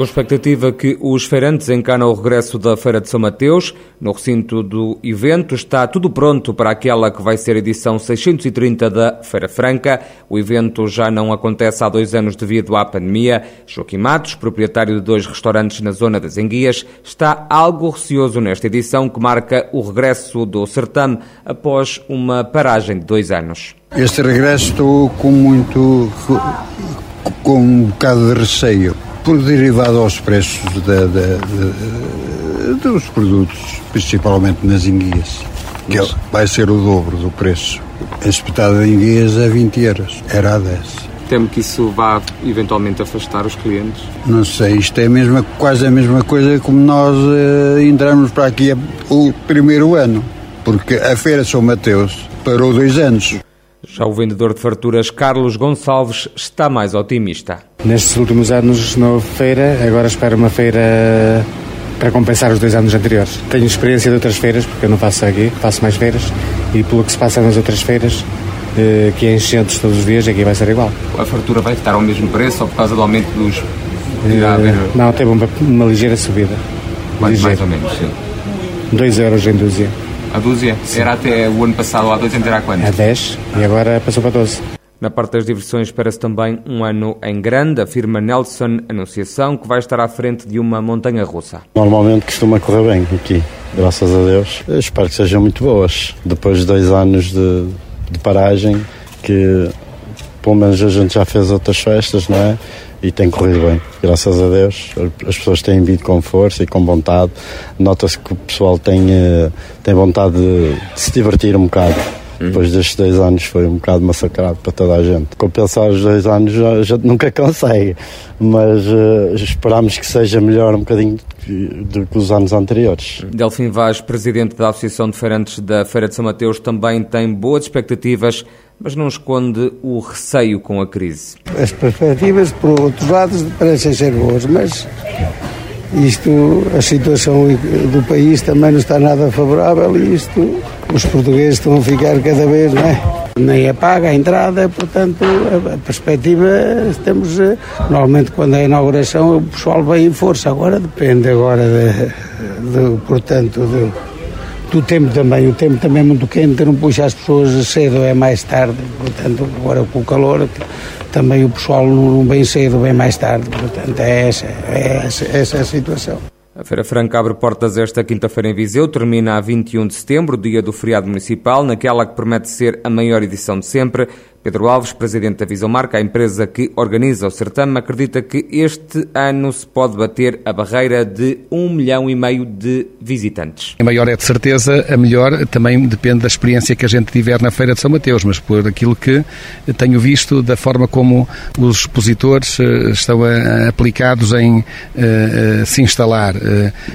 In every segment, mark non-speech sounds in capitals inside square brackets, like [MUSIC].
Com expectativa que os feirantes encanam o regresso da Feira de São Mateus. No recinto do evento está tudo pronto para aquela que vai ser a edição 630 da Feira Franca. O evento já não acontece há dois anos devido à pandemia. Joaquim Matos, proprietário de dois restaurantes na zona das Enguias, está algo receoso nesta edição que marca o regresso do certame após uma paragem de dois anos. Este regresso estou com muito. com um bocado de receio por derivado aos preços da, da, da, dos produtos, principalmente nas enguias, que Mas... vai ser o dobro do preço. A espetada de enguias é 20 euros, era a 10. Temo que isso vá eventualmente afastar os clientes? Não sei, isto é a mesma, quase a mesma coisa como nós uh, entramos para aqui o primeiro ano, porque a Feira São Mateus parou dois anos. Já o vendedor de farturas Carlos Gonçalves está mais otimista. Nestes últimos anos não houve feira, agora espero uma feira para compensar os dois anos anteriores. Tenho experiência de outras feiras, porque eu não faço aqui, faço mais feiras, e pelo que se passa nas outras feiras, eh, que é enchentes todos os dias, aqui vai ser igual. A fartura vai estar ao mesmo preço ou por causa do aumento dos... Uh, não, teve uma, uma ligeira subida. Mais, mais ou menos, sim. 2 euros em dúzia. A dúzia? Sim. Era até o ano passado, há dois anos era quanto? A 10 e agora passou para 12. Na parte das diversões espera-se também um ano em grande, afirma Nelson Anunciação, que vai estar à frente de uma montanha russa. Normalmente costuma correr bem aqui, graças a Deus. Eu espero que sejam muito boas. Depois de dois anos de, de paragem, que pelo menos a gente já fez outras festas, não é? e tem corrido bem, graças a Deus. As pessoas têm vindo com força e com vontade. Nota-se que o pessoal tem, eh, tem vontade de, de se divertir um bocado. Uhum. Depois destes dois anos foi um bocado massacrado para toda a gente. Compensar os dois anos já, já nunca [LAUGHS] consegue, mas uh, esperamos que seja melhor um bocadinho do que os anos anteriores. Delfim Vaz, presidente da Associação de Feirantes da Feira de São Mateus, também tem boas expectativas mas não esconde o receio com a crise. As perspectivas, por outros lados, parecem ser boas, mas isto, a situação do país também não está nada favorável e isto, os portugueses estão a ficar cada vez, não é? Nem é paga a entrada, portanto, a, a perspectiva, temos, eh, normalmente quando é a inauguração o pessoal vem em força, agora depende agora, de, de portanto, de, do tempo também. O tempo também é muito quente, não puxa as pessoas cedo, é mais tarde. Portanto, agora com o calor, também o pessoal não vem cedo, vem mais tarde. Portanto, é essa, é essa, essa é a situação. A Feira Franca abre portas esta quinta-feira em Viseu, termina a 21 de setembro, dia do feriado municipal, naquela que promete ser a maior edição de sempre. Pedro Alves, presidente da Visão Marca, a empresa que organiza o certame, acredita que este ano se pode bater a barreira de um milhão e meio de visitantes. A maior é de certeza, a melhor também depende da experiência que a gente tiver na Feira de São Mateus, mas por aquilo que tenho visto, da forma como os expositores eh, estão aplicados em uh, se instalar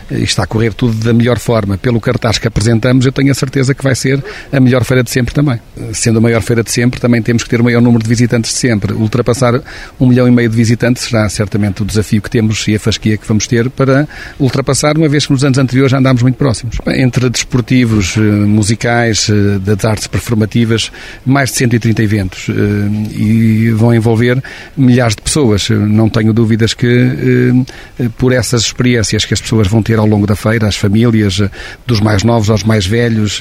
está a correr tudo da melhor forma, pelo cartaz que apresentamos, eu tenho a certeza que vai ser a melhor feira de sempre também. Sendo a maior feira de sempre, também temos temos que ter o maior número de visitantes de sempre. Ultrapassar um milhão e meio de visitantes será certamente o desafio que temos e a fasquia que vamos ter para ultrapassar, uma vez que nos anos anteriores já andámos muito próximos. Entre desportivos, eh, musicais, eh, das artes performativas, mais de 130 eventos eh, e vão envolver milhares de pessoas. Não tenho dúvidas que, por essas experiências que as pessoas vão ter ao longo da feira, as famílias, dos mais novos aos mais velhos,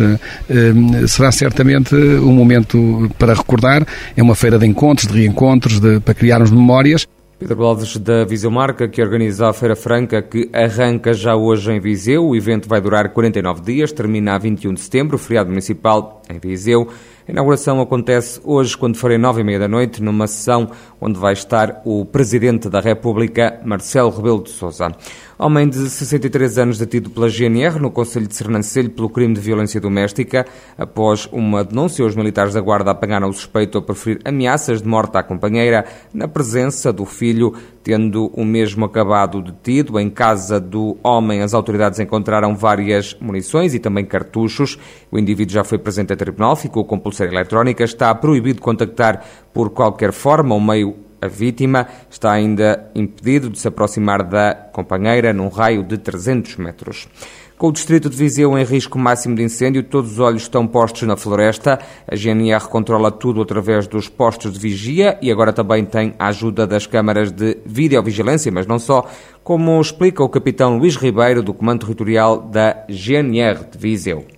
será certamente um momento para recordar é uma feira de encontros, de reencontros, de, para criarmos memórias. Pedro Alves da Viseu Marca, que organiza a Feira Franca, que arranca já hoje em Viseu. O evento vai durar 49 dias, termina a 21 de setembro, feriado municipal em Viseu. A inauguração acontece hoje, quando forem nove e meia da noite, numa sessão onde vai estar o Presidente da República, Marcelo Rebelo de Sousa. Homem de 63 anos detido pela GNR no Conselho de Sernancelho pelo crime de violência doméstica. Após uma denúncia, os militares da Guarda apanharam o suspeito a preferir ameaças de morte à companheira na presença do filho, tendo o mesmo acabado detido. Em casa do homem, as autoridades encontraram várias munições e também cartuchos. O indivíduo já foi presente a tribunal, ficou com pulseira eletrónica, está proibido contactar por qualquer forma o meio a vítima está ainda impedido de se aproximar da companheira num raio de 300 metros. Com o distrito de Viseu em risco máximo de incêndio, todos os olhos estão postos na floresta. A GNR controla tudo através dos postos de vigia e agora também tem a ajuda das câmaras de videovigilância, mas não só, como explica o capitão Luís Ribeiro do Comando Territorial da GNR de Viseu.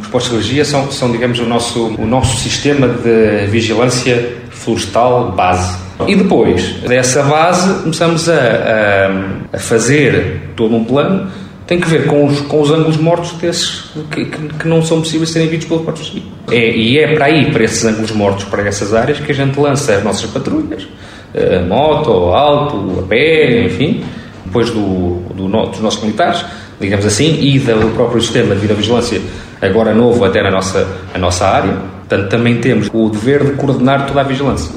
Os vigia são, são digamos, o nosso, o nosso sistema de vigilância florestal base. E depois dessa base começamos a, a, a fazer todo um plano. Tem que ver com os, com os ângulos mortos desses que, que, que não são possíveis serem vistos pelos de é, E é para aí, para esses ângulos mortos, para essas áreas, que a gente lança as nossas patrulhas, a moto, alto, a pé, enfim, depois do, do, dos nossos militares, digamos assim, e do próprio sistema de videovigilância, agora novo até na nossa, a nossa área. Portanto, também temos o dever de coordenar toda a vigilância.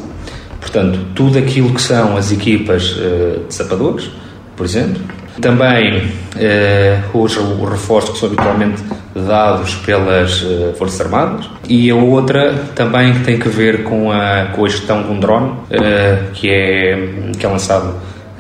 Portanto, tudo aquilo que são as equipas uh, de sapadores, por exemplo, também os, os reforços que são habitualmente dados pelas eh, Forças Armadas e a outra também tem que ver com a, com a gestão de um drone eh, que, é, que é lançado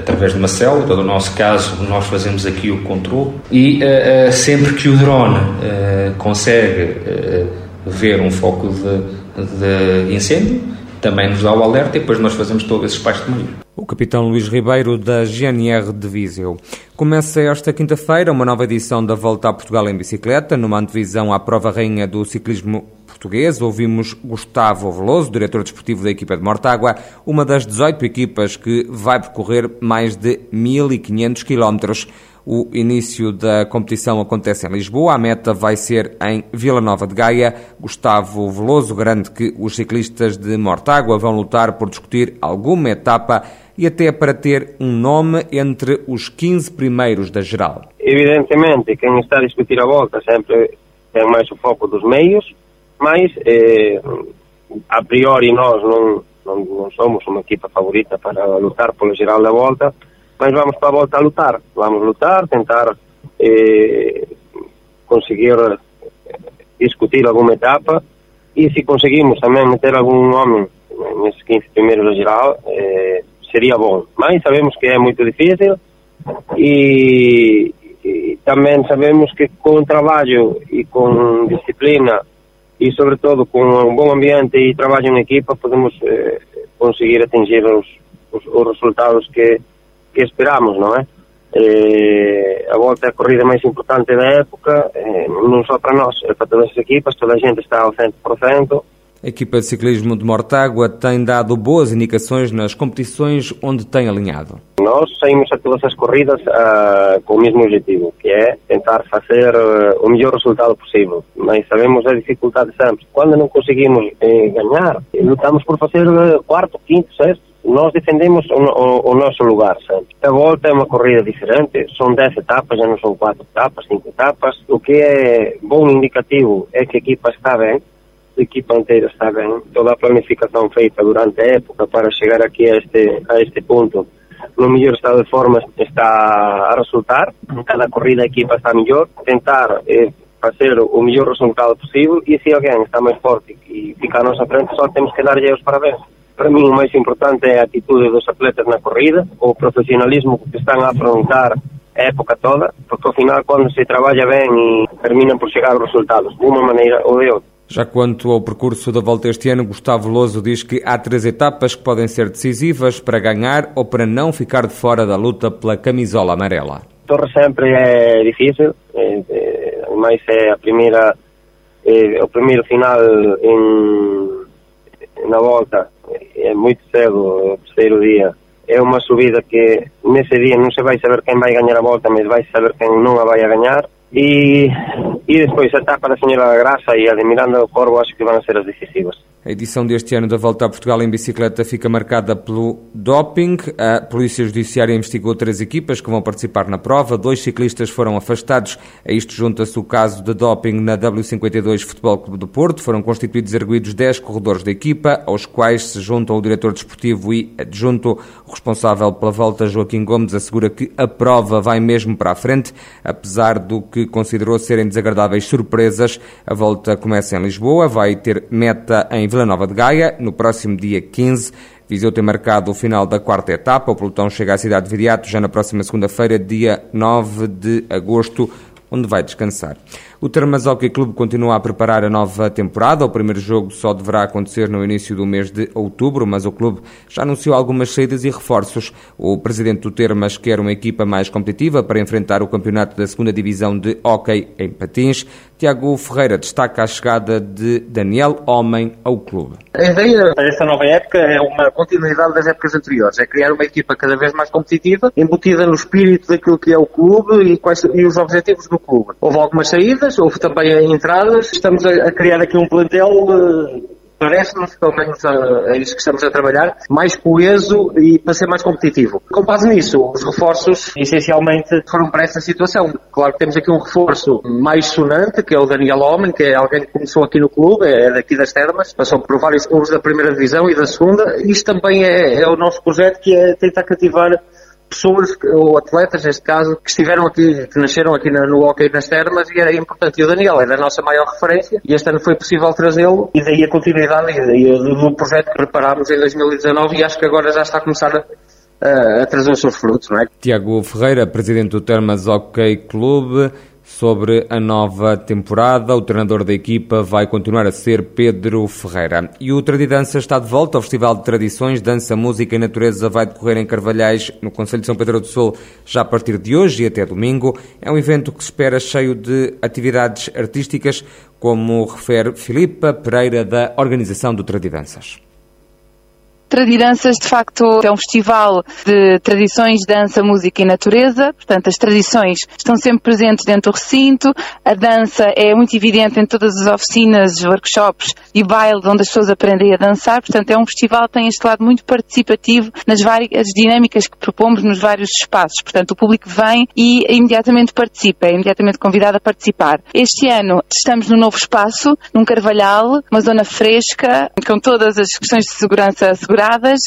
através de uma célula, no nosso caso nós fazemos aqui o controle e uh, uh, sempre que o drone uh, consegue ver um foco de, de incêndio, também nos dá o alerta e depois nós fazemos todo esse espaço de meio. O capitão Luís Ribeiro, da GNR de Viseu. Começa esta quinta-feira uma nova edição da Volta a Portugal em Bicicleta, numa antevisão à prova rainha do ciclismo português. Ouvimos Gustavo Veloso, diretor desportivo da equipa de Mortágua, uma das 18 equipas que vai percorrer mais de 1.500 quilómetros. O início da competição acontece em Lisboa, a meta vai ser em Vila Nova de Gaia. Gustavo Veloso garante que os ciclistas de Mortágua vão lutar por discutir alguma etapa e até para ter um nome entre os 15 primeiros da geral. Evidentemente, quem está a discutir a volta sempre tem mais o foco dos meios, mas eh, a priori nós não, não, não somos uma equipa favorita para lutar pelo geral da volta, mas vamos para a volta a lutar. Vamos lutar, tentar eh, conseguir eh, discutir alguma etapa e se conseguimos também meter algum nome nesses 15 primeiros da geral, eh, seria bom. Mas sabemos que é muito difícil e, e também sabemos que com trabalho e com disciplina e sobretudo com um bom ambiente e trabalho em equipa podemos eh, conseguir atingir os, os, os resultados que que esperamos, não é? Eh, a volta é a corrida máis importante da época, eh, non só para nós, é para todas as equipas, toda a gente está ao 100%. A equipa de ciclismo de Mortágua tem dado boas indicações nas competições onde tem alinhado. Nós saímos a todas as corridas uh, com o mesmo objetivo, que é tentar fazer uh, o melhor resultado possível. Mas sabemos a dificuldade sempre. Quando não conseguimos eh, ganhar, lutamos por fazer uh, quarto, quinto, sexto, nós defendemos o, o, o, nosso lugar sempre. A volta é uma corrida diferente, são 10 etapas, já não são 4 etapas, 5 etapas. O que é bom indicativo é que a equipa está bem, a equipa inteira está bem. Toda a planificação feita durante a época para chegar aqui a este, a este ponto no melhor estado de forma está a resultar. Cada corrida a equipa está melhor. Tentar eh, fazer o melhor resultado possível e se alguém está mais forte e fica à nossa frente, só temos que dar-lhe os parabéns. Para mim o máis importante é a atitude dos atletas na corrida, o profesionalismo que están a afrontar a época toda, porque ao final quando se traballa ben e terminan por chegar aos resultados, de uma maneira ou de outra. Já quanto ao percurso da volta este ano, Gustavo Loso diz que há três etapas que podem ser decisivas para ganhar ou para não ficar de fora da luta pela camisola amarela. Torre sempre é difícil, é, é, mas é a primeira, é, o primeiro final em, na volta é muito cedo, o terceiro dia. É uma subida que nesse dia não se vai saber quem vai ganhar a volta, mas vai saber quem não a vai ganhar. E, e depois a etapa da Senhora da Graça e a de Miranda do Corvo acho que vão ser as decisivas. A edição deste ano da Volta a Portugal em bicicleta fica marcada pelo doping. A Polícia Judiciária investigou três equipas que vão participar na prova. Dois ciclistas foram afastados. A isto junta-se o caso de doping na W52 Futebol Clube do Porto. Foram constituídos erguidos 10 corredores da equipa, aos quais se juntam o diretor desportivo e adjunto. O responsável pela volta, Joaquim Gomes, assegura que a prova vai mesmo para a frente, apesar do que considerou serem desagradáveis surpresas. A volta começa em Lisboa, vai ter meta em Vila Nova de Gaia, no próximo dia 15. Viseu tem marcado o final da quarta etapa. O pelotão chega à cidade de Viriato já na próxima segunda-feira, dia 9 de agosto, onde vai descansar. O Termas Hockey Clube continua a preparar a nova temporada. O primeiro jogo só deverá acontecer no início do mês de outubro, mas o clube já anunciou algumas saídas e reforços. O presidente do Termas quer uma equipa mais competitiva para enfrentar o campeonato da segunda divisão de hockey em patins. Tiago Ferreira destaca a chegada de Daniel Homem ao clube. A ideia desta nova época é uma continuidade das épocas anteriores, é criar uma equipa cada vez mais competitiva, embutida no espírito daquilo que é o clube e, quais, e os objetivos do clube. Houve algumas saídas, houve também entradas, estamos a, criar aqui um plantel parece-nos, pelo menos é isso que estamos a trabalhar, mais coeso e para ser mais competitivo. Com base nisso, os reforços essencialmente foram para essa situação. Claro que temos aqui um reforço mais sonante, que é o Daniel Homem, que é alguém que começou aqui no clube, é daqui das Termas, passou por vários clubes da primeira divisão e da segunda. Isto também é, é o nosso projeto, que é tentar cativar pessoas, ou atletas neste caso, que estiveram aqui, que nasceram aqui no hockey nas termas e era importante. E o Daniel é a nossa maior referência e este ano foi possível trazê-lo e daí a continuidade do projeto que preparámos em 2019 e acho que agora já está a começar a, a trazer os seus frutos, não é? Tiago Ferreira, presidente do Termas Hockey Clube, sobre a nova temporada. O treinador da equipa vai continuar a ser Pedro Ferreira. E o Tradidança está de volta ao Festival de Tradições, Dança, Música e Natureza vai decorrer em Carvalhais, no Conselho de São Pedro do Sul, já a partir de hoje e até domingo. É um evento que se espera cheio de atividades artísticas, como refere Filipa Pereira, da Organização do Tradidanças. Tradidanças, de facto, é um festival de tradições, dança, música e natureza. Portanto, as tradições estão sempre presentes dentro do recinto. A dança é muito evidente em todas as oficinas, workshops e bailes onde as pessoas aprendem a dançar. Portanto, é um festival que tem este lado muito participativo nas várias dinâmicas que propomos nos vários espaços. Portanto, o público vem e imediatamente participa, é imediatamente convidado a participar. Este ano estamos num novo espaço, num Carvalhal, uma zona fresca, com todas as questões de segurança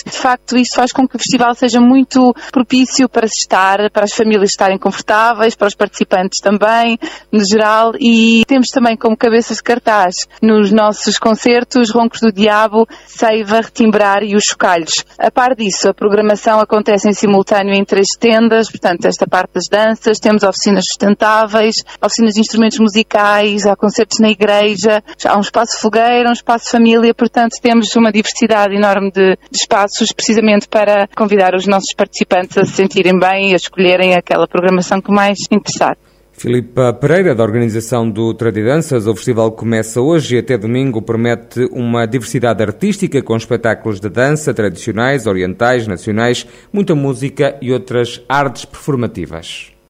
de facto, isso faz com que o festival seja muito propício para se estar, para as famílias estarem confortáveis, para os participantes também, no geral, e temos também como cabeças de cartaz nos nossos concertos Roncos do Diabo, Seiva, Retimbrar e os Chocalhos. A par disso, a programação acontece em simultâneo em três tendas, portanto, esta parte das danças, temos oficinas sustentáveis, oficinas de instrumentos musicais, há concertos na igreja, há um espaço fogueira, um espaço família, portanto, temos uma diversidade enorme de espaços precisamente para convidar os nossos participantes a se sentirem bem e a escolherem aquela programação que mais interessar. Filipa Pereira, da organização do Tradidanças, o festival começa hoje e até domingo promete uma diversidade artística com espetáculos de dança tradicionais, orientais, nacionais, muita música e outras artes performativas.